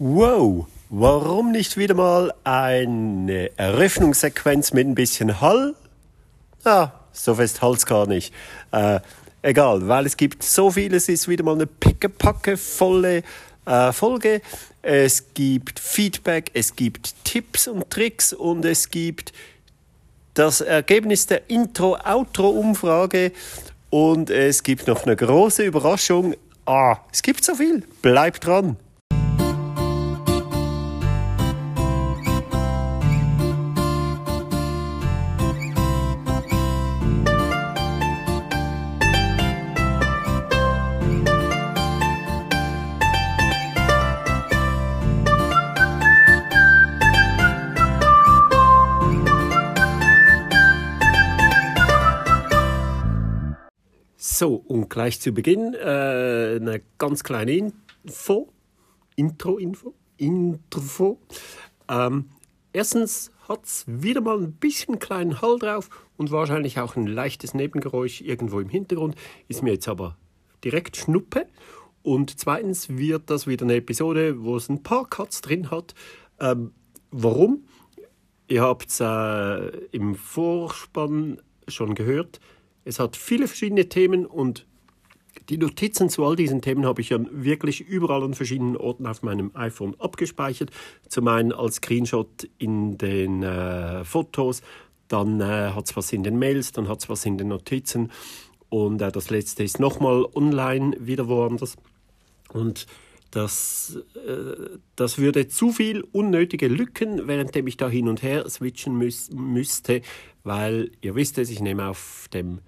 Wow, warum nicht wieder mal eine Eröffnungssequenz mit ein bisschen Hall? Ah, so fest Hals gar nicht. Äh, egal, weil es gibt so viel, es ist wieder mal eine pickepacke volle äh, Folge. Es gibt Feedback, es gibt Tipps und Tricks und es gibt das Ergebnis der Intro-Outro-Umfrage und es gibt noch eine große Überraschung. Ah, es gibt so viel. Bleibt dran. So, und gleich zu Beginn äh, eine ganz kleine Info, Intro-Info, Intro. Ähm, erstens hat es wieder mal ein bisschen kleinen Hall drauf und wahrscheinlich auch ein leichtes Nebengeräusch irgendwo im Hintergrund. Ist mir jetzt aber direkt Schnuppe. Und zweitens wird das wieder eine Episode, wo es ein paar Cuts drin hat. Ähm, warum? Ihr habt es äh, im Vorspann schon gehört. Es hat viele verschiedene Themen und die Notizen zu all diesen Themen habe ich ja wirklich überall an verschiedenen Orten auf meinem iPhone abgespeichert. Zum einen als Screenshot in den äh, Fotos, dann äh, hat es was in den Mails, dann hat es was in den Notizen und äh, das letzte ist nochmal online, wieder woanders. Und das, äh, das würde zu viel unnötige Lücken, währenddem ich da hin und her switchen müß, müsste, weil ihr wisst es, ich nehme auf dem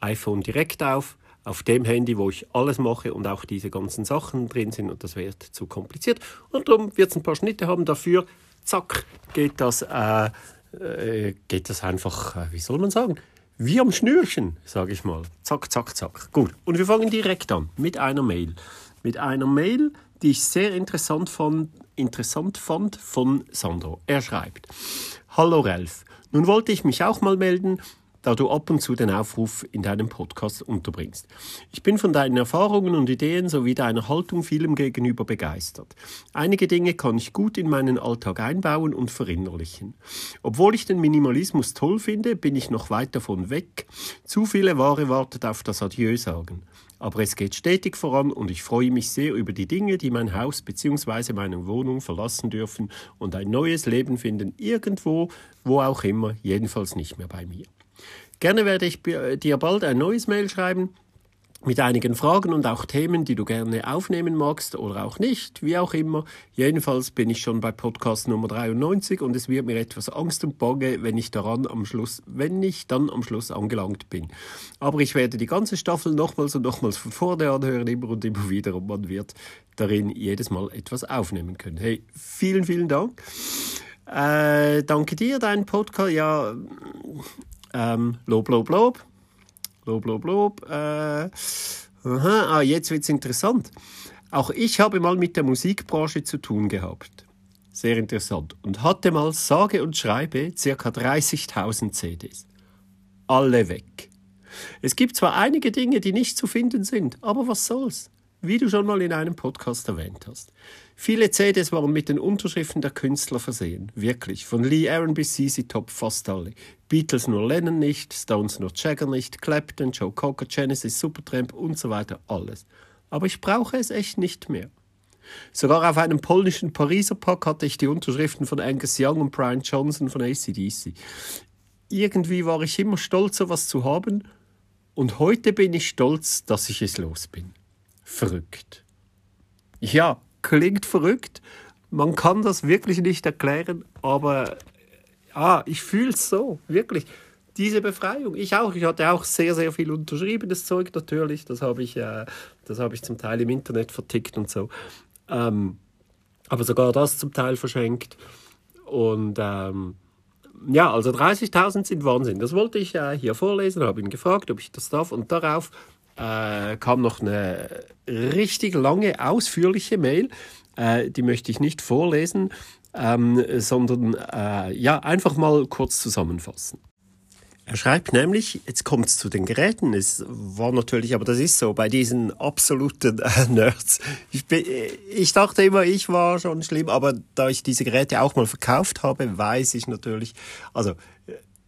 iPhone direkt auf, auf dem Handy, wo ich alles mache und auch diese ganzen Sachen drin sind und das wird zu kompliziert. Und darum wird es ein paar Schnitte haben. Dafür, zack, geht das, äh, äh, geht das einfach, äh, wie soll man sagen, wie am Schnürchen, sage ich mal. Zack, zack, zack. Gut, und wir fangen direkt an mit einer Mail. Mit einer Mail, die ich sehr interessant fand, interessant fand von Sandro. Er schreibt, Hallo Ralf, nun wollte ich mich auch mal melden da du ab und zu den Aufruf in deinem Podcast unterbringst. Ich bin von deinen Erfahrungen und Ideen sowie deiner Haltung vielem gegenüber begeistert. Einige Dinge kann ich gut in meinen Alltag einbauen und verinnerlichen. Obwohl ich den Minimalismus toll finde, bin ich noch weit davon weg. Zu viele Ware wartet auf das Adieu sagen. Aber es geht stetig voran und ich freue mich sehr über die Dinge, die mein Haus bzw. meine Wohnung verlassen dürfen und ein neues Leben finden irgendwo, wo auch immer, jedenfalls nicht mehr bei mir. Gerne werde ich dir bald ein neues Mail schreiben mit einigen Fragen und auch Themen, die du gerne aufnehmen magst oder auch nicht, wie auch immer. Jedenfalls bin ich schon bei Podcast Nummer 93 und es wird mir etwas Angst und Bange, wenn ich daran am Schluss, wenn ich dann am Schluss angelangt bin. Aber ich werde die ganze Staffel nochmals und nochmals von vorne anhören, immer und immer wieder und man wird darin jedes Mal etwas aufnehmen können. Hey, vielen, vielen Dank. Äh, danke dir, dein Podcast. Ja, ähm, Lob, Lob, Lob. Lob, Lob, Lob. Äh, aha, ah, jetzt wird es interessant. Auch ich habe mal mit der Musikbranche zu tun gehabt. Sehr interessant. Und hatte mal sage und schreibe ca. 30.000 CDs. Alle weg. Es gibt zwar einige Dinge, die nicht zu finden sind, aber was soll's? Wie du schon mal in einem Podcast erwähnt hast. Viele CDs waren mit den Unterschriften der Künstler versehen. Wirklich. Von Lee Aaron bis ZZ Top fast alle. Beatles nur Lennon nicht, Stones nur Jagger nicht, Clapton, Joe Cocker, Genesis, Supertramp und so weiter. Alles. Aber ich brauche es echt nicht mehr. Sogar auf einem polnischen Pariser Pack hatte ich die Unterschriften von Angus Young und Brian Johnson von ACDC. Irgendwie war ich immer stolz, sowas zu haben. Und heute bin ich stolz, dass ich es los bin. Verrückt. Ja, klingt verrückt. Man kann das wirklich nicht erklären, aber ah, ich fühle es so, wirklich. Diese Befreiung. Ich auch. Ich hatte auch sehr, sehr viel unterschriebenes Zeug natürlich. Das habe ich, äh, habe ich zum Teil im Internet vertickt und so. Ähm, aber sogar das zum Teil verschenkt. Und ähm, ja, also 30.000 sind Wahnsinn. Das wollte ich äh, hier vorlesen, habe ihn gefragt, ob ich das darf. Und darauf äh, kam noch eine richtig lange, ausführliche Mail. Äh, die möchte ich nicht vorlesen, ähm, sondern äh, ja, einfach mal kurz zusammenfassen. Er schreibt nämlich, jetzt kommt es zu den Geräten. Es war natürlich, aber das ist so, bei diesen absoluten äh, Nerds. Ich, bin, ich dachte immer, ich war schon schlimm, aber da ich diese Geräte auch mal verkauft habe, weiß ich natürlich, also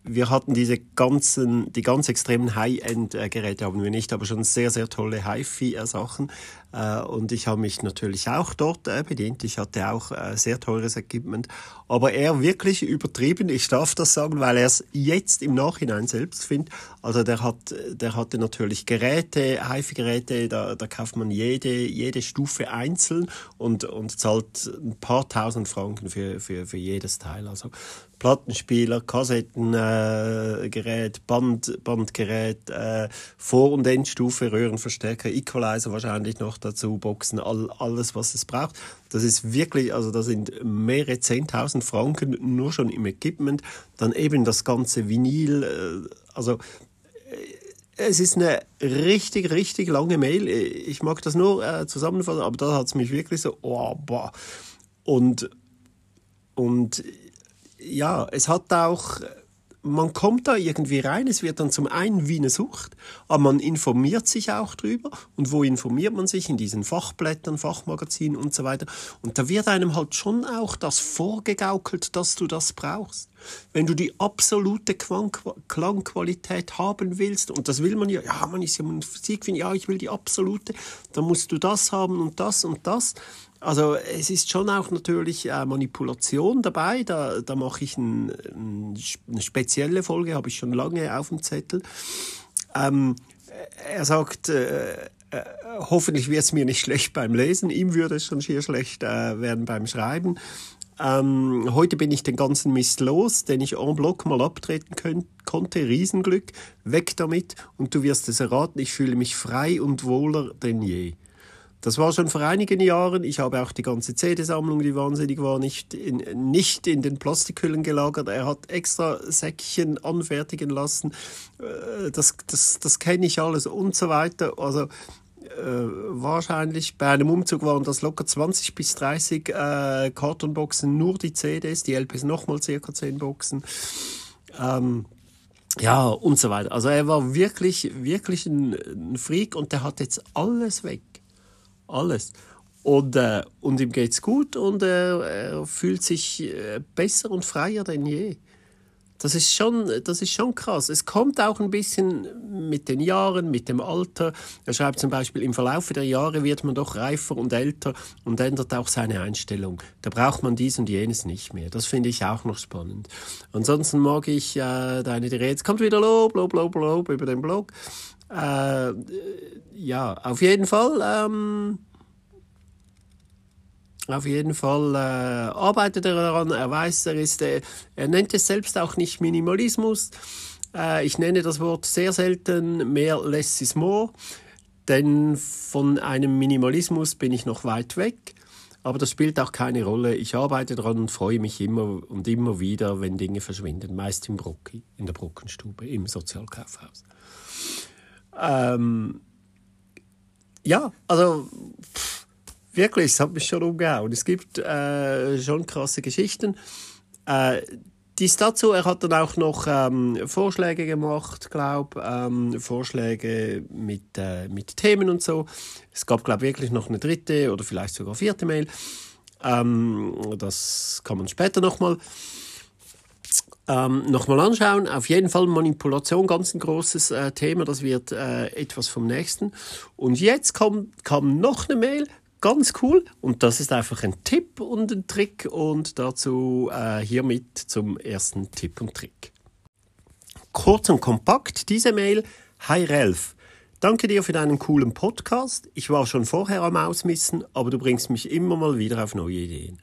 wir hatten diese ganzen, die ganz extremen High-End-Geräte haben wir nicht, aber schon sehr, sehr tolle HiFi-Sachen. Äh, und ich habe mich natürlich auch dort äh, bedient. Ich hatte auch äh, sehr teures Equipment. Aber er wirklich übertrieben, ich darf das sagen, weil er es jetzt im Nachhinein selbst findet. Also der hat, der hatte natürlich Geräte, HiFi-Geräte, da, da kauft man jede, jede Stufe einzeln und, und zahlt ein paar tausend Franken für, für, für jedes Teil. Also Plattenspieler, Kassettengerät, äh, Band, Bandgerät, äh, Vor- und Endstufe, Röhrenverstärker, Equalizer wahrscheinlich noch dazu, Boxen, all, alles, was es braucht. Das ist wirklich, also da sind mehrere Zehntausend Franken nur schon im Equipment. Dann eben das ganze Vinyl, äh, also äh, es ist eine richtig, richtig lange Mail. Ich mag das nur äh, zusammenfassen, aber da hat es mich wirklich so, oh, boah. Und, und ja, es hat auch, man kommt da irgendwie rein, es wird dann zum einen wie eine Sucht, aber man informiert sich auch drüber. Und wo informiert man sich? In diesen Fachblättern, Fachmagazinen und so weiter. Und da wird einem halt schon auch das vorgegaukelt, dass du das brauchst. Wenn du die absolute Klangqualität haben willst, und das will man ja, ja, man ist ja Musikfan, ja, ich will die absolute, dann musst du das haben und das und das. Also es ist schon auch natürlich äh, Manipulation dabei. Da, da mache ich ein, ein, eine spezielle Folge, habe ich schon lange auf dem Zettel. Ähm, er sagt, äh, äh, hoffentlich wird es mir nicht schlecht beim Lesen. Ihm würde es schon schier schlecht äh, werden beim Schreiben. Ähm, heute bin ich den ganzen Mist los, den ich en bloc mal abtreten können, konnte. Riesenglück, weg damit. Und du wirst es erraten, ich fühle mich frei und wohler denn je. Das war schon vor einigen Jahren. Ich habe auch die ganze CD-Sammlung, die wahnsinnig war, nicht in, nicht in den Plastikhüllen gelagert. Er hat extra Säckchen anfertigen lassen. Äh, das, das, das kenne ich alles und so weiter. Also äh, wahrscheinlich bei einem Umzug waren das locker 20 bis 30 äh, Kartonboxen, nur die CDs, die LPs nochmal circa 10 Boxen. Ähm, ja, und so weiter. Also er war wirklich, wirklich ein, ein Freak und der hat jetzt alles weg alles. Und, äh, und ihm geht's gut und äh, er fühlt sich äh, besser und freier denn je. Das ist, schon, das ist schon krass. Es kommt auch ein bisschen mit den Jahren, mit dem Alter. Er schreibt zum Beispiel, im Verlauf der Jahre wird man doch reifer und älter und ändert auch seine Einstellung. Da braucht man dies und jenes nicht mehr. Das finde ich auch noch spannend. Ansonsten mag ich äh, deine Rede. Jetzt kommt wieder Lob, Lob, Lob, Lob über den Blog. Äh, ja, auf jeden Fall. Ähm, auf jeden Fall äh, arbeitet er daran. Er weiß, er ist, äh, er nennt es selbst auch nicht Minimalismus. Äh, ich nenne das Wort sehr selten mehr less is more, denn von einem Minimalismus bin ich noch weit weg. Aber das spielt auch keine Rolle. Ich arbeite daran und freue mich immer und immer wieder, wenn Dinge verschwinden. Meist im Brocki, in der Brockenstube, im Sozialkaufhaus. Ähm, ja, also. Pff, Wirklich, es hat mich schon umgehauen. Es gibt äh, schon krasse Geschichten. Äh, dies dazu, er hat dann auch noch ähm, Vorschläge gemacht, glaube ähm, Vorschläge mit, äh, mit Themen und so. Es gab, glaube wirklich noch eine dritte oder vielleicht sogar vierte Mail. Ähm, das kann man später nochmal ähm, nochmal anschauen. Auf jeden Fall Manipulation, ganz ein großes äh, Thema. Das wird äh, etwas vom nächsten. Und jetzt kam, kam noch eine Mail ganz cool und das ist einfach ein Tipp und ein Trick und dazu äh, hiermit zum ersten Tipp und Trick. Kurz und kompakt diese Mail. Hi Ralf, danke dir für deinen coolen Podcast. Ich war schon vorher am Ausmissen, aber du bringst mich immer mal wieder auf neue Ideen.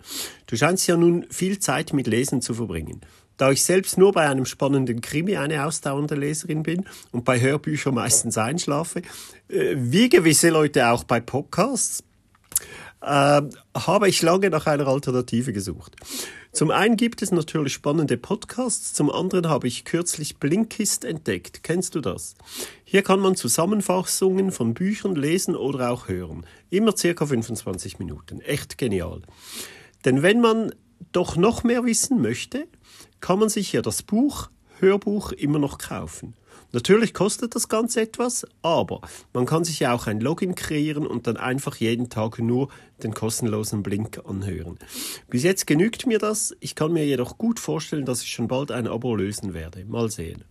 Du scheinst ja nun viel Zeit mit Lesen zu verbringen. Da ich selbst nur bei einem spannenden Krimi eine ausdauernde Leserin bin und bei Hörbüchern meistens einschlafe, äh, wie gewisse Leute auch bei Podcasts, äh, habe ich lange nach einer Alternative gesucht. Zum einen gibt es natürlich spannende Podcasts, zum anderen habe ich kürzlich Blinkist entdeckt. Kennst du das? Hier kann man Zusammenfassungen von Büchern lesen oder auch hören. Immer circa 25 Minuten. Echt genial. Denn wenn man doch noch mehr wissen möchte, kann man sich hier das Buch Hörbuch immer noch kaufen. Natürlich kostet das Ganze etwas, aber man kann sich ja auch ein Login kreieren und dann einfach jeden Tag nur den kostenlosen Blink anhören. Bis jetzt genügt mir das, ich kann mir jedoch gut vorstellen, dass ich schon bald ein Abo lösen werde. Mal sehen.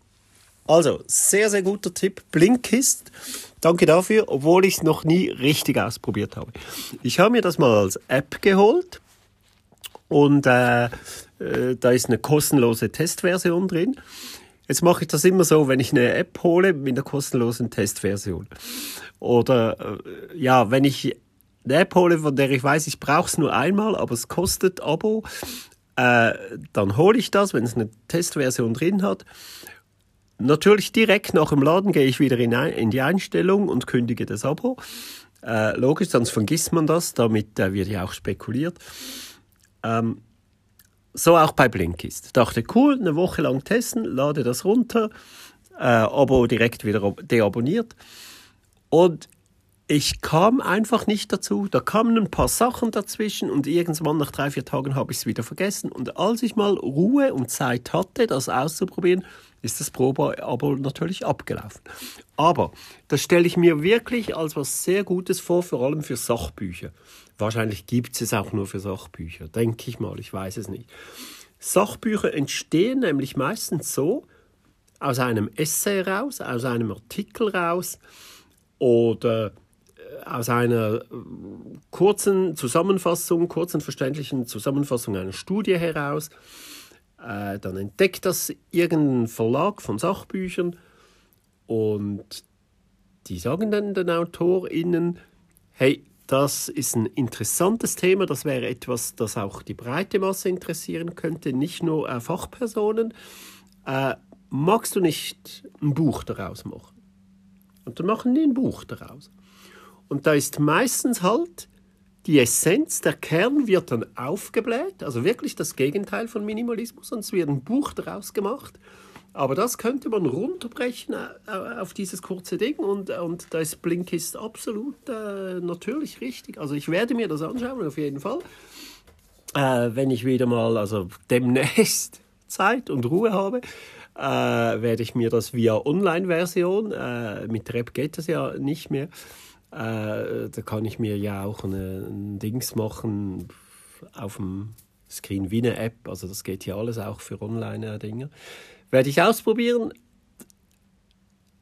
Also, sehr, sehr guter Tipp. Blinkist. Danke dafür, obwohl ich es noch nie richtig ausprobiert habe. Ich habe mir das mal als App geholt und äh, äh, da ist eine kostenlose Testversion drin. Jetzt mache ich das immer so, wenn ich eine App hole mit einer kostenlosen Testversion. Oder äh, ja, wenn ich eine App hole, von der ich weiß, ich brauche es nur einmal, aber es kostet Abo, äh, dann hole ich das, wenn es eine Testversion drin hat. Natürlich direkt nach dem Laden gehe ich wieder in, in die Einstellung und kündige das Abo. Äh, logisch, sonst vergisst man das, damit äh, wird ja auch spekuliert. Ähm, so auch bei Blinkist. Dachte, cool, eine Woche lang testen, lade das runter, äh, Abo direkt wieder deabonniert. Und ich kam einfach nicht dazu. Da kamen ein paar Sachen dazwischen und irgendwann nach drei, vier Tagen habe ich es wieder vergessen. Und als ich mal Ruhe und Zeit hatte, das auszuprobieren, ist das Probe-Abo natürlich abgelaufen. Aber das stelle ich mir wirklich als was sehr Gutes vor, vor allem für Sachbücher. Wahrscheinlich gibt es es auch nur für Sachbücher, denke ich mal, ich weiß es nicht. Sachbücher entstehen nämlich meistens so, aus einem Essay raus, aus einem Artikel raus oder äh, aus einer äh, kurzen Zusammenfassung, kurzen verständlichen Zusammenfassung einer Studie heraus. Äh, dann entdeckt das irgendein Verlag von Sachbüchern und die sagen dann den AutorInnen, hey, das ist ein interessantes Thema. Das wäre etwas, das auch die breite Masse interessieren könnte, nicht nur äh, Fachpersonen. Äh, magst du nicht ein Buch daraus machen? Und dann machen die ein Buch daraus. Und da ist meistens halt die Essenz, der Kern wird dann aufgebläht, also wirklich das Gegenteil von Minimalismus, und es wird ein Buch daraus gemacht. Aber das könnte man runterbrechen äh, auf dieses kurze Ding und, und da ist Blinkist absolut äh, natürlich richtig. Also ich werde mir das anschauen, auf jeden Fall. Äh, wenn ich wieder mal, also demnächst Zeit und Ruhe habe, äh, werde ich mir das via Online-Version, äh, mit der App geht das ja nicht mehr, äh, da kann ich mir ja auch eine, ein Dings machen auf dem Screen wie eine App, also das geht hier alles auch für Online-Dinge. Werde ich ausprobieren.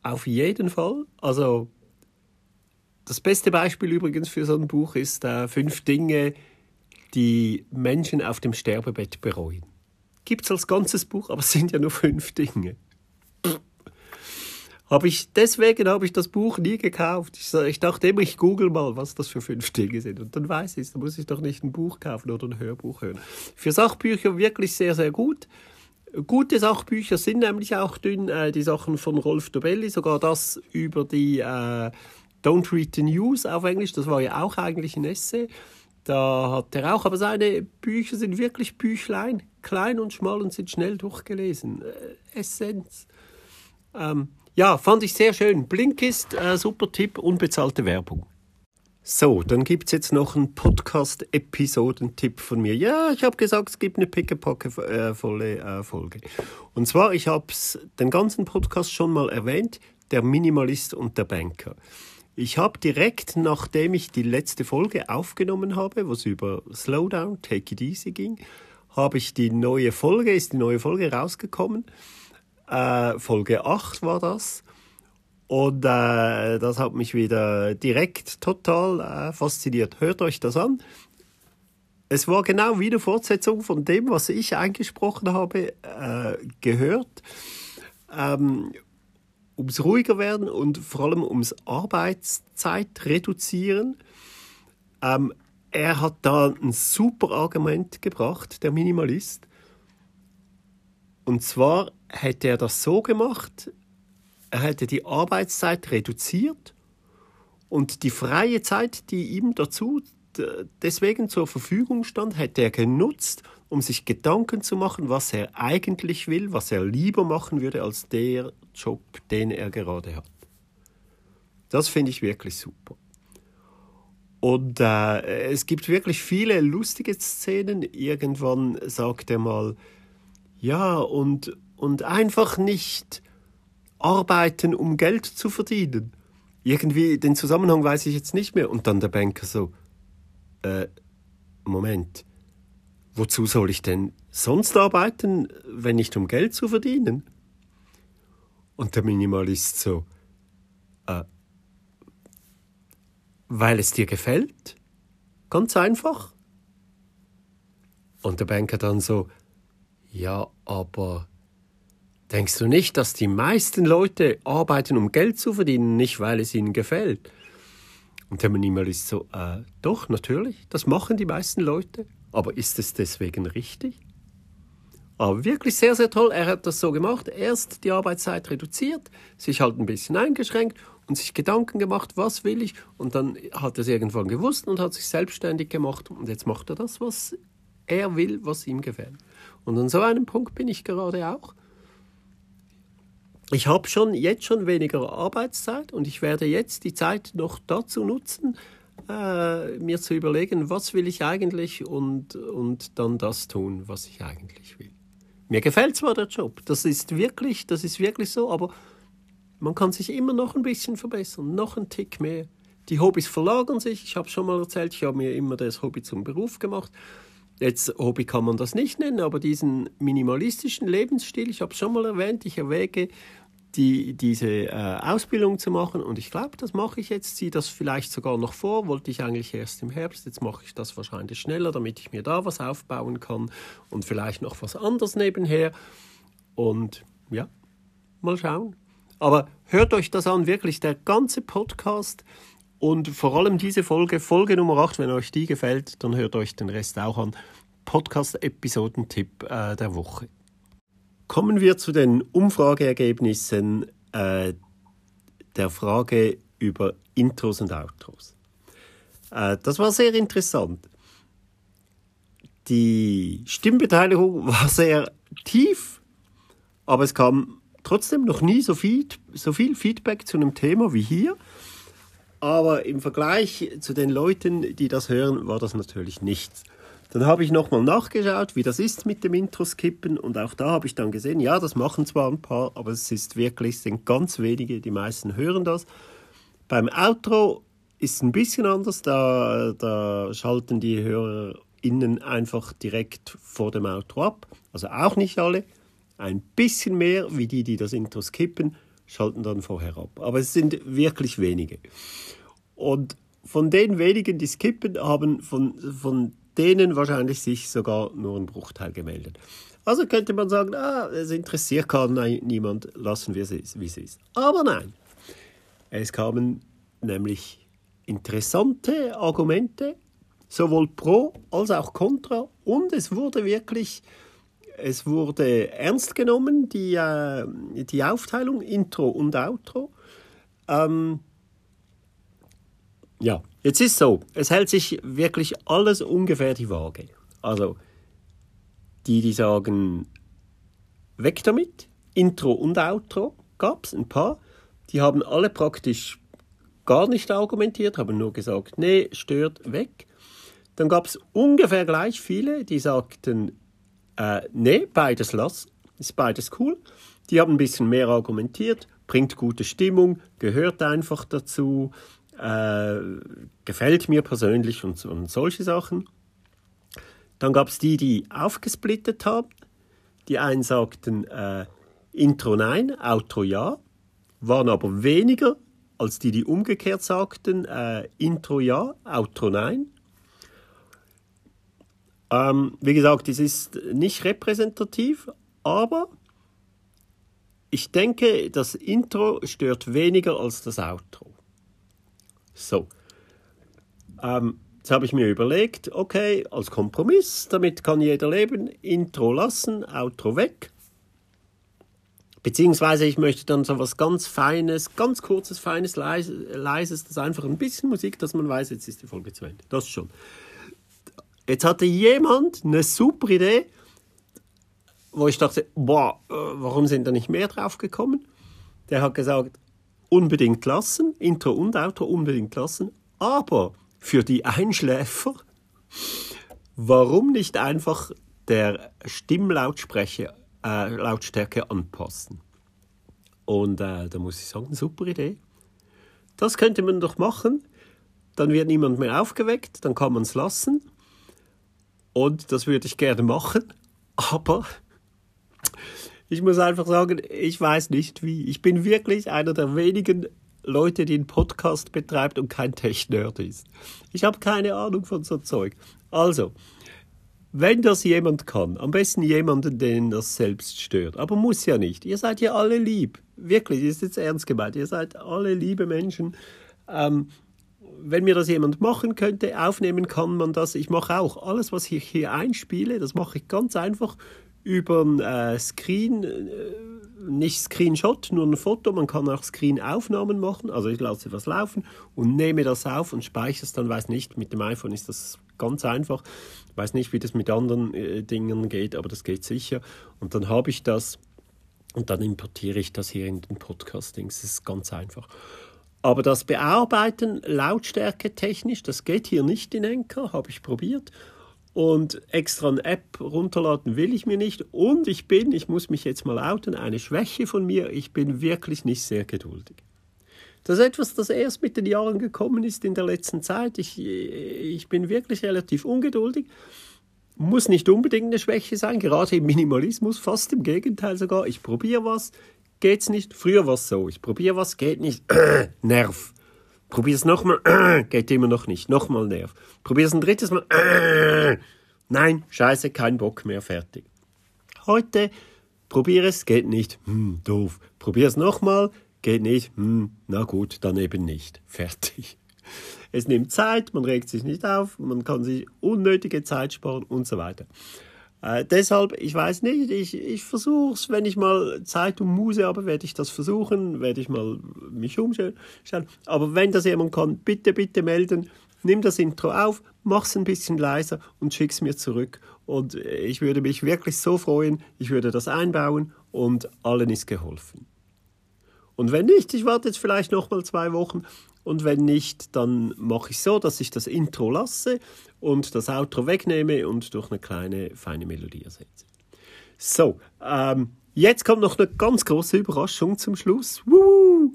Auf jeden Fall. Also das beste Beispiel übrigens für so ein Buch ist äh, fünf Dinge, die Menschen auf dem Sterbebett bereuen. Gibt es als ganzes Buch, aber es sind ja nur fünf Dinge. Habe ich, deswegen habe ich das Buch nie gekauft. Ich, ich dachte immer, ich google mal, was das für fünf Dinge sind. Und dann weiß ich es. Da muss ich doch nicht ein Buch kaufen oder ein Hörbuch hören. Für Sachbücher wirklich sehr, sehr gut. Gute Sachbücher sind nämlich auch dünn, äh, die Sachen von Rolf Dobelli, sogar das über die äh, Don't Read the News auf Englisch, das war ja auch eigentlich ein Essay. Da hat er auch, aber seine Bücher sind wirklich Büchlein, klein und schmal und sind schnell durchgelesen. Äh, Essenz. Ähm, ja, fand ich sehr schön. Blinkist, äh, super Tipp, unbezahlte Werbung. So, dann gibt es jetzt noch einen Podcast-Episodentipp von mir. Ja, ich habe gesagt, es gibt eine pickepacke-volle äh, Folge. Und zwar, ich habe den ganzen Podcast schon mal erwähnt, der Minimalist und der Banker. Ich habe direkt, nachdem ich die letzte Folge aufgenommen habe, wo es über Slowdown, Take It Easy ging, habe ich die neue Folge, ist die neue Folge rausgekommen. Äh, Folge 8 war das. Und äh, das hat mich wieder direkt total äh, fasziniert. Hört euch das an. Es war genau wie eine Fortsetzung von dem, was ich eingesprochen habe, äh, gehört. Ähm, ums ruhiger werden und vor allem ums Arbeitszeit reduzieren. Ähm, er hat da ein super Argument gebracht, der Minimalist. Und zwar hätte er das so gemacht, er hätte die Arbeitszeit reduziert und die freie Zeit, die ihm dazu deswegen zur Verfügung stand, hätte er genutzt, um sich Gedanken zu machen, was er eigentlich will, was er lieber machen würde als der Job, den er gerade hat. Das finde ich wirklich super. Und äh, es gibt wirklich viele lustige Szenen. Irgendwann sagt er mal, ja, und und einfach nicht arbeiten, um Geld zu verdienen. Irgendwie den Zusammenhang weiß ich jetzt nicht mehr. Und dann der Banker so, äh, Moment, wozu soll ich denn sonst arbeiten, wenn nicht um Geld zu verdienen? Und der Minimalist so, äh, weil es dir gefällt? Ganz einfach. Und der Banker dann so, ja, aber denkst du nicht, dass die meisten Leute arbeiten, um Geld zu verdienen, nicht weil es ihnen gefällt? Und der Minimalist so, äh, doch, natürlich, das machen die meisten Leute. Aber ist es deswegen richtig? Aber wirklich sehr, sehr toll. Er hat das so gemacht. Erst die Arbeitszeit reduziert, sich halt ein bisschen eingeschränkt und sich Gedanken gemacht, was will ich. Und dann hat er es irgendwann gewusst und hat sich selbstständig gemacht. Und jetzt macht er das, was er will, was ihm gefällt. Und an so einem Punkt bin ich gerade auch. Ich habe schon jetzt schon weniger Arbeitszeit und ich werde jetzt die Zeit noch dazu nutzen, äh, mir zu überlegen, was will ich eigentlich und, und dann das tun, was ich eigentlich will. Mir gefällt zwar der Job, das ist wirklich, das ist wirklich so, aber man kann sich immer noch ein bisschen verbessern, noch ein Tick mehr. Die Hobbys verlagern sich. Ich habe schon mal erzählt, ich habe mir immer das Hobby zum Beruf gemacht. Jetzt Hobby kann man das nicht nennen, aber diesen minimalistischen Lebensstil, ich habe schon mal erwähnt, ich erwäge die, diese äh, Ausbildung zu machen. Und ich glaube, das mache ich jetzt, ziehe das vielleicht sogar noch vor, wollte ich eigentlich erst im Herbst, jetzt mache ich das wahrscheinlich schneller, damit ich mir da was aufbauen kann und vielleicht noch was anderes nebenher. Und ja, mal schauen. Aber hört euch das an, wirklich der ganze Podcast und vor allem diese Folge, Folge Nummer 8, wenn euch die gefällt, dann hört euch den Rest auch an. Podcast-Episodentipp äh, der Woche. Kommen wir zu den Umfrageergebnissen äh, der Frage über Intros und Outros. Äh, das war sehr interessant. Die Stimmbeteiligung war sehr tief, aber es kam trotzdem noch nie so viel, so viel Feedback zu einem Thema wie hier. Aber im Vergleich zu den Leuten, die das hören, war das natürlich nichts. Dann habe ich nochmal nachgeschaut, wie das ist mit dem Intro-Skippen und auch da habe ich dann gesehen, ja, das machen zwar ein paar, aber es ist wirklich, sind ganz wenige, die meisten hören das. Beim Outro ist es ein bisschen anders, da, da schalten die HörerInnen einfach direkt vor dem Outro ab, also auch nicht alle, ein bisschen mehr wie die, die das Intro skippen, schalten dann vorher ab. Aber es sind wirklich wenige. Und von den wenigen, die skippen, haben von, von denen wahrscheinlich sich sogar nur ein Bruchteil gemeldet. Also könnte man sagen, ah, es interessiert gar niemand, lassen wir es, wie es ist. Aber nein, es kamen nämlich interessante Argumente, sowohl pro als auch contra, und es wurde wirklich, es wurde ernst genommen, die, äh, die Aufteilung Intro und Outro. Ähm, ja, Jetzt ist so, es hält sich wirklich alles ungefähr die Waage. Also die, die sagen, weg damit, Intro und Outro gab es ein paar, die haben alle praktisch gar nicht argumentiert, haben nur gesagt, nee, stört weg. Dann gab es ungefähr gleich viele, die sagten, äh, nee, beides lass, ist beides cool. Die haben ein bisschen mehr argumentiert, bringt gute Stimmung, gehört einfach dazu, äh, gefällt mir persönlich und, und solche Sachen. Dann gab es die, die aufgesplittet haben. Die einen sagten äh, Intro nein, Outro ja, waren aber weniger als die, die umgekehrt sagten äh, Intro ja, Outro nein. Ähm, wie gesagt, es ist nicht repräsentativ, aber ich denke, das Intro stört weniger als das Outro. So. Ähm, jetzt habe ich mir überlegt, okay, als Kompromiss, damit kann jeder leben, Intro lassen, Outro weg. Beziehungsweise ich möchte dann so was ganz Feines, ganz kurzes, feines, leises, das einfach ein bisschen Musik, dass man weiß, jetzt ist die Folge zu Ende. Das schon. Jetzt hatte jemand eine super Idee, wo ich dachte, boah, äh, warum sind da nicht mehr drauf gekommen? Der hat gesagt, unbedingt lassen, Intro und Outro unbedingt lassen, aber für die Einschläfer, warum nicht einfach der Stimmlautsprecher äh, anpassen. Und äh, da muss ich sagen, super Idee. Das könnte man doch machen. Dann wird niemand mehr aufgeweckt, dann kann man es lassen. Und das würde ich gerne machen. Aber ich muss einfach sagen, ich weiß nicht wie. Ich bin wirklich einer der wenigen Leute, die einen Podcast betreibt und kein Tech-Nerd ist. Ich habe keine Ahnung von so Zeug. Also, wenn das jemand kann, am besten jemanden, den das selbst stört. Aber muss ja nicht. Ihr seid ja alle lieb. Wirklich, ist jetzt ernst gemeint. Ihr seid alle liebe Menschen. Ähm, wenn mir das jemand machen könnte, aufnehmen kann man das. Ich mache auch alles, was ich hier einspiele, das mache ich ganz einfach über ein äh, Screen, äh, nicht Screenshot, nur ein Foto. Man kann auch Screen-Aufnahmen machen. Also ich lasse was laufen und nehme das auf und speichere es dann. Weiß nicht, mit dem iPhone ist das ganz einfach. Weiß nicht, wie das mit anderen äh, Dingen geht, aber das geht sicher. Und dann habe ich das und dann importiere ich das hier in den Podcastings. Das ist ganz einfach. Aber das Bearbeiten Lautstärke technisch, das geht hier nicht in Enker, habe ich probiert. Und extra eine App runterladen will ich mir nicht. Und ich bin, ich muss mich jetzt mal outen, eine Schwäche von mir, ich bin wirklich nicht sehr geduldig. Das ist etwas, das erst mit den Jahren gekommen ist in der letzten Zeit. Ich, ich bin wirklich relativ ungeduldig. Muss nicht unbedingt eine Schwäche sein, gerade im Minimalismus, fast im Gegenteil sogar. Ich probiere was, geht's nicht. Früher war es so, ich probiere was, geht nicht. Nerv. Probier es nochmal, geht immer noch nicht. Nochmal Nerv. Probier es ein drittes Mal. Nein, scheiße, kein Bock mehr, fertig. Heute probiere es, geht nicht. Hm, doof. Probier es nochmal, geht nicht. Hm, na gut, dann eben nicht. Fertig. Es nimmt Zeit, man regt sich nicht auf, man kann sich unnötige Zeit sparen und so weiter. Äh, deshalb, ich weiß nicht, ich, ich versuche es, wenn ich mal Zeit und Muse habe, werde ich das versuchen, werde ich mal mich umstellen. Aber wenn das jemand kann, bitte, bitte melden. Nimm das Intro auf, mach es ein bisschen leiser und schick es mir zurück. Und ich würde mich wirklich so freuen, ich würde das einbauen und allen ist geholfen. Und wenn nicht, ich warte jetzt vielleicht noch mal zwei Wochen und wenn nicht, dann mache ich so, dass ich das Intro lasse und das Outro wegnehme und durch eine kleine, feine Melodie ersetze. So, ähm, jetzt kommt noch eine ganz große Überraschung zum Schluss. Woo!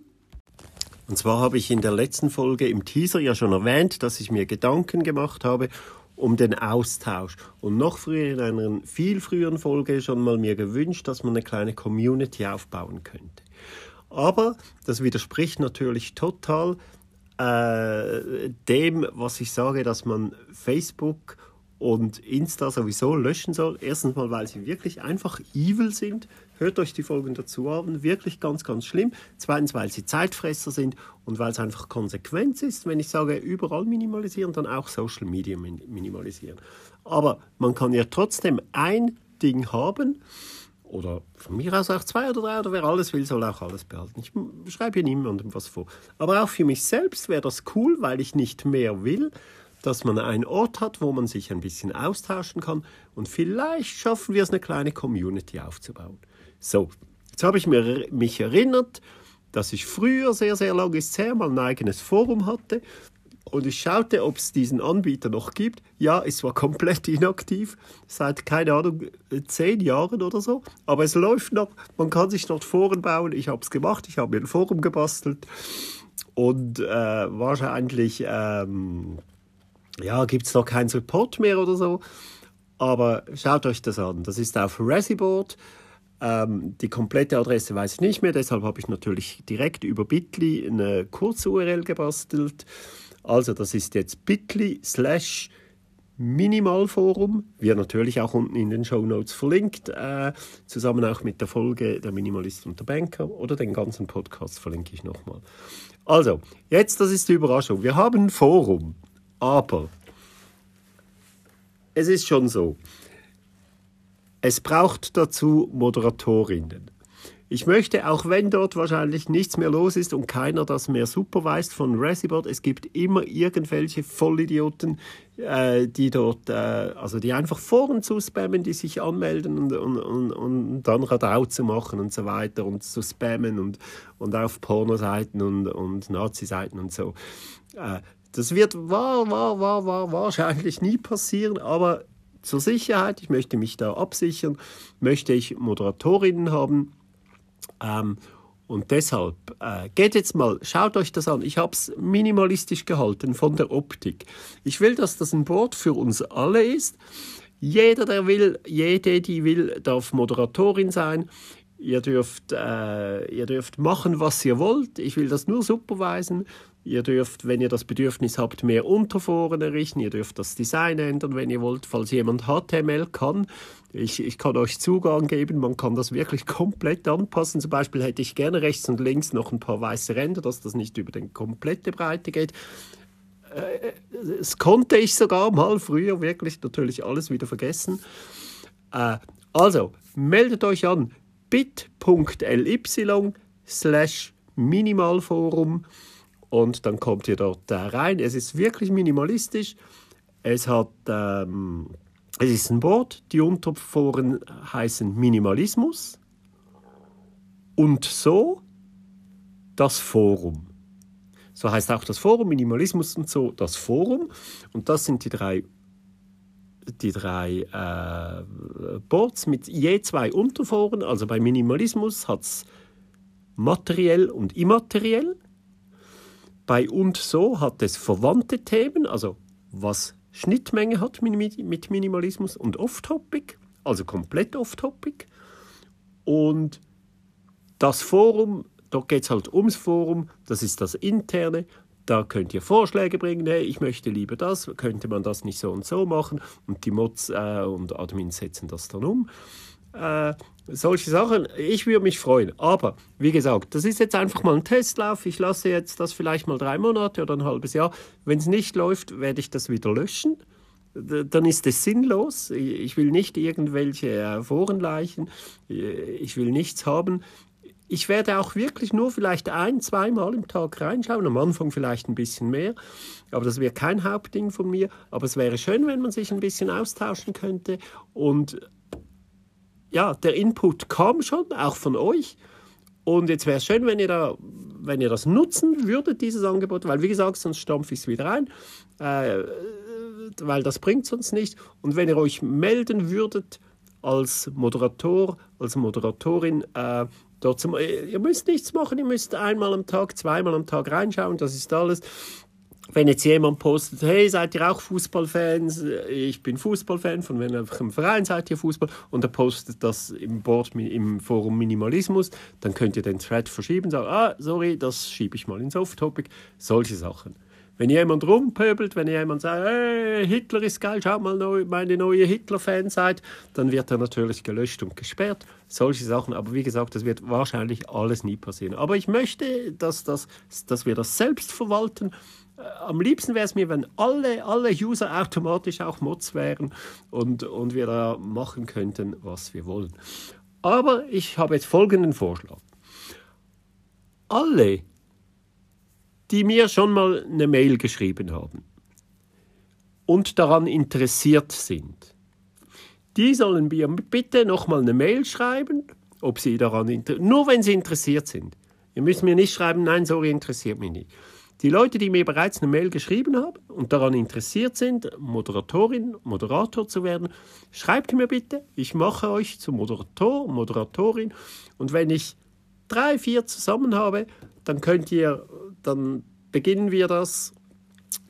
Und zwar habe ich in der letzten Folge im Teaser ja schon erwähnt, dass ich mir Gedanken gemacht habe um den Austausch. Und noch früher in einer viel früheren Folge schon mal mir gewünscht, dass man eine kleine Community aufbauen könnte. Aber das widerspricht natürlich total äh, dem, was ich sage, dass man Facebook und Insta sowieso löschen soll. Erstens mal, weil sie wirklich einfach evil sind. Hört euch die Folgen dazu an. Wirklich ganz, ganz schlimm. Zweitens, weil sie Zeitfresser sind und weil es einfach Konsequenz ist. Wenn ich sage, überall minimalisieren, dann auch Social Media minimalisieren. Aber man kann ja trotzdem ein Ding haben oder von mir aus auch zwei oder drei oder wer alles will, soll auch alles behalten. Ich schreibe hier niemandem was vor. Aber auch für mich selbst wäre das cool, weil ich nicht mehr will, dass man einen Ort hat, wo man sich ein bisschen austauschen kann und vielleicht schaffen wir es, eine kleine Community aufzubauen. So, jetzt habe ich mir, mich erinnert, dass ich früher, sehr, sehr lange ist her, mal ein eigenes Forum hatte, und ich schaute, ob es diesen Anbieter noch gibt. Ja, es war komplett inaktiv, seit, keine Ahnung, zehn Jahren oder so. Aber es läuft noch, man kann sich dort Foren bauen. Ich habe es gemacht, ich habe mir ein Forum gebastelt. Und äh, wahrscheinlich ähm, ja, gibt es noch keinen Support mehr oder so. Aber schaut euch das an. Das ist auf Resiboard. Ähm, die komplette Adresse weiß ich nicht mehr, deshalb habe ich natürlich direkt über Bitly eine Kurz-URL gebastelt. Also das ist jetzt bit.ly slash Minimalforum, wird natürlich auch unten in den Show Notes verlinkt, äh, zusammen auch mit der Folge Der Minimalist und der Banker oder den ganzen Podcast verlinke ich nochmal. Also, jetzt, das ist die Überraschung. Wir haben ein Forum, aber es ist schon so, es braucht dazu Moderatorinnen. Ich möchte, auch wenn dort wahrscheinlich nichts mehr los ist und keiner das mehr superweist von Resibot, es gibt immer irgendwelche Vollidioten, äh, die dort, äh, also die einfach Foren zu spammen, die sich anmelden und, und, und, und dann Radau zu machen und so weiter und zu spammen und, und auf Pornoseiten und, und Nazi-Seiten und so. Äh, das wird war, war, war, war wahrscheinlich nie passieren, aber zur Sicherheit, ich möchte mich da absichern, möchte ich Moderatorinnen haben. Ähm, und deshalb äh, geht jetzt mal, schaut euch das an. Ich habe es minimalistisch gehalten von der Optik. Ich will, dass das ein Board für uns alle ist. Jeder, der will, jede, die will, darf Moderatorin sein. Ihr dürft, äh, ihr dürft machen, was ihr wollt. Ich will das nur supervisen. Ihr dürft, wenn ihr das Bedürfnis habt, mehr Unterforen errichten. Ihr dürft das Design ändern, wenn ihr wollt. Falls jemand HTML kann, ich, ich kann euch Zugang geben. Man kann das wirklich komplett anpassen. Zum Beispiel hätte ich gerne rechts und links noch ein paar weiße Ränder, dass das nicht über die komplette Breite geht. Äh, das konnte ich sogar mal früher wirklich natürlich alles wieder vergessen. Äh, also, meldet euch an bit.ly slash Minimalforum und dann kommt ihr dort rein. Es ist wirklich minimalistisch. Es hat ähm, es ist ein Board. Die Unterforen heißen Minimalismus und so das Forum. So heißt auch das Forum Minimalismus und so das Forum und das sind die drei die drei äh, Boards mit je zwei Unterforen. Also bei Minimalismus hat es materiell und immateriell. Bei und so hat es verwandte Themen, also was Schnittmenge hat mit Minimalismus und Off-Topic, also komplett Off-Topic. Und das Forum, da geht es halt ums Forum, das ist das interne. Da könnt ihr Vorschläge bringen, hey, ich möchte lieber das, könnte man das nicht so und so machen. Und die Mods äh, und Admins setzen das dann um. Äh, solche Sachen, ich würde mich freuen. Aber wie gesagt, das ist jetzt einfach mal ein Testlauf. Ich lasse jetzt das vielleicht mal drei Monate oder ein halbes Jahr. Wenn es nicht läuft, werde ich das wieder löschen. Dann ist es sinnlos. Ich will nicht irgendwelche äh, Forenleichen. Ich will nichts haben. Ich werde auch wirklich nur vielleicht ein, zweimal im Tag reinschauen. Am Anfang vielleicht ein bisschen mehr. Aber das wäre kein Hauptding von mir. Aber es wäre schön, wenn man sich ein bisschen austauschen könnte. Und ja, der Input kam schon, auch von euch. Und jetzt wäre es schön, wenn ihr, da, wenn ihr das nutzen würdet, dieses Angebot, weil wie gesagt, sonst stampfe ich es wieder ein, äh, weil das bringt sonst nicht. Und wenn ihr euch melden würdet als Moderator, als Moderatorin, äh, dort zum, ihr müsst nichts machen, ihr müsst einmal am Tag, zweimal am Tag reinschauen, das ist alles wenn jetzt jemand postet, hey, seid ihr auch Fußballfans? Ich bin Fußballfan, von welchem Verein seid ihr Fußball? Und er postet das im Board, im Forum Minimalismus, dann könnt ihr den Thread verschieben, sagen, ah, sorry, das schiebe ich mal ins Off-Topic, solche Sachen. Wenn jemand rumpöbelt, wenn jemand sagt, hey, Hitler ist geil, schaut mal meine neue Hitler-Fan seid, dann wird er natürlich gelöscht und gesperrt. Solche Sachen. Aber wie gesagt, das wird wahrscheinlich alles nie passieren. Aber ich möchte, dass, das, dass wir das selbst verwalten äh, am liebsten wäre es mir, wenn alle, alle User automatisch auch Mods wären und, und wir da machen könnten, was wir wollen. Aber ich habe jetzt folgenden Vorschlag. Alle, die mir schon mal eine Mail geschrieben haben und daran interessiert sind, die sollen mir bitte nochmal eine Mail schreiben, ob sie daran interessiert Nur wenn sie interessiert sind. Ihr müsst mir nicht schreiben, nein, sorry, interessiert mich nicht. Die Leute, die mir bereits eine Mail geschrieben haben und daran interessiert sind, Moderatorin, Moderator zu werden, schreibt mir bitte. Ich mache euch zum Moderator, Moderatorin. Und wenn ich drei, vier zusammen habe, dann könnt ihr, dann beginnen wir das.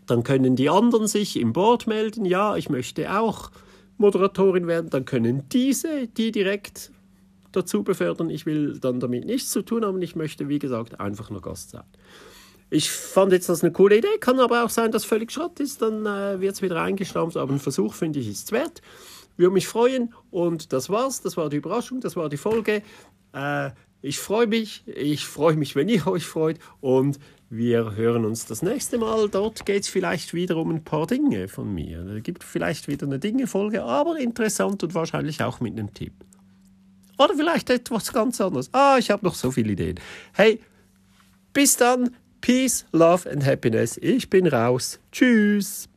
Dann können die anderen sich im Board melden. Ja, ich möchte auch Moderatorin werden. Dann können diese, die direkt dazu befördern. Ich will dann damit nichts zu tun haben. Ich möchte, wie gesagt, einfach nur Gast sein. Ich fand jetzt das eine coole Idee, kann aber auch sein, dass völlig Schrott ist, dann äh, wird es wieder eingestampft, aber ein Versuch finde ich ist es wert. Würde mich freuen und das war's, das war die Überraschung, das war die Folge. Äh, ich freue mich, ich freue mich, wenn ihr euch freut und wir hören uns das nächste Mal. Dort geht es vielleicht wieder um ein paar Dinge von mir. Es gibt vielleicht wieder eine Dinge-Folge, aber interessant und wahrscheinlich auch mit einem Tipp. Oder vielleicht etwas ganz anderes. Ah, ich habe noch so viele Ideen. Hey, bis dann. Peace, Love and Happiness. Ich bin raus. Tschüss.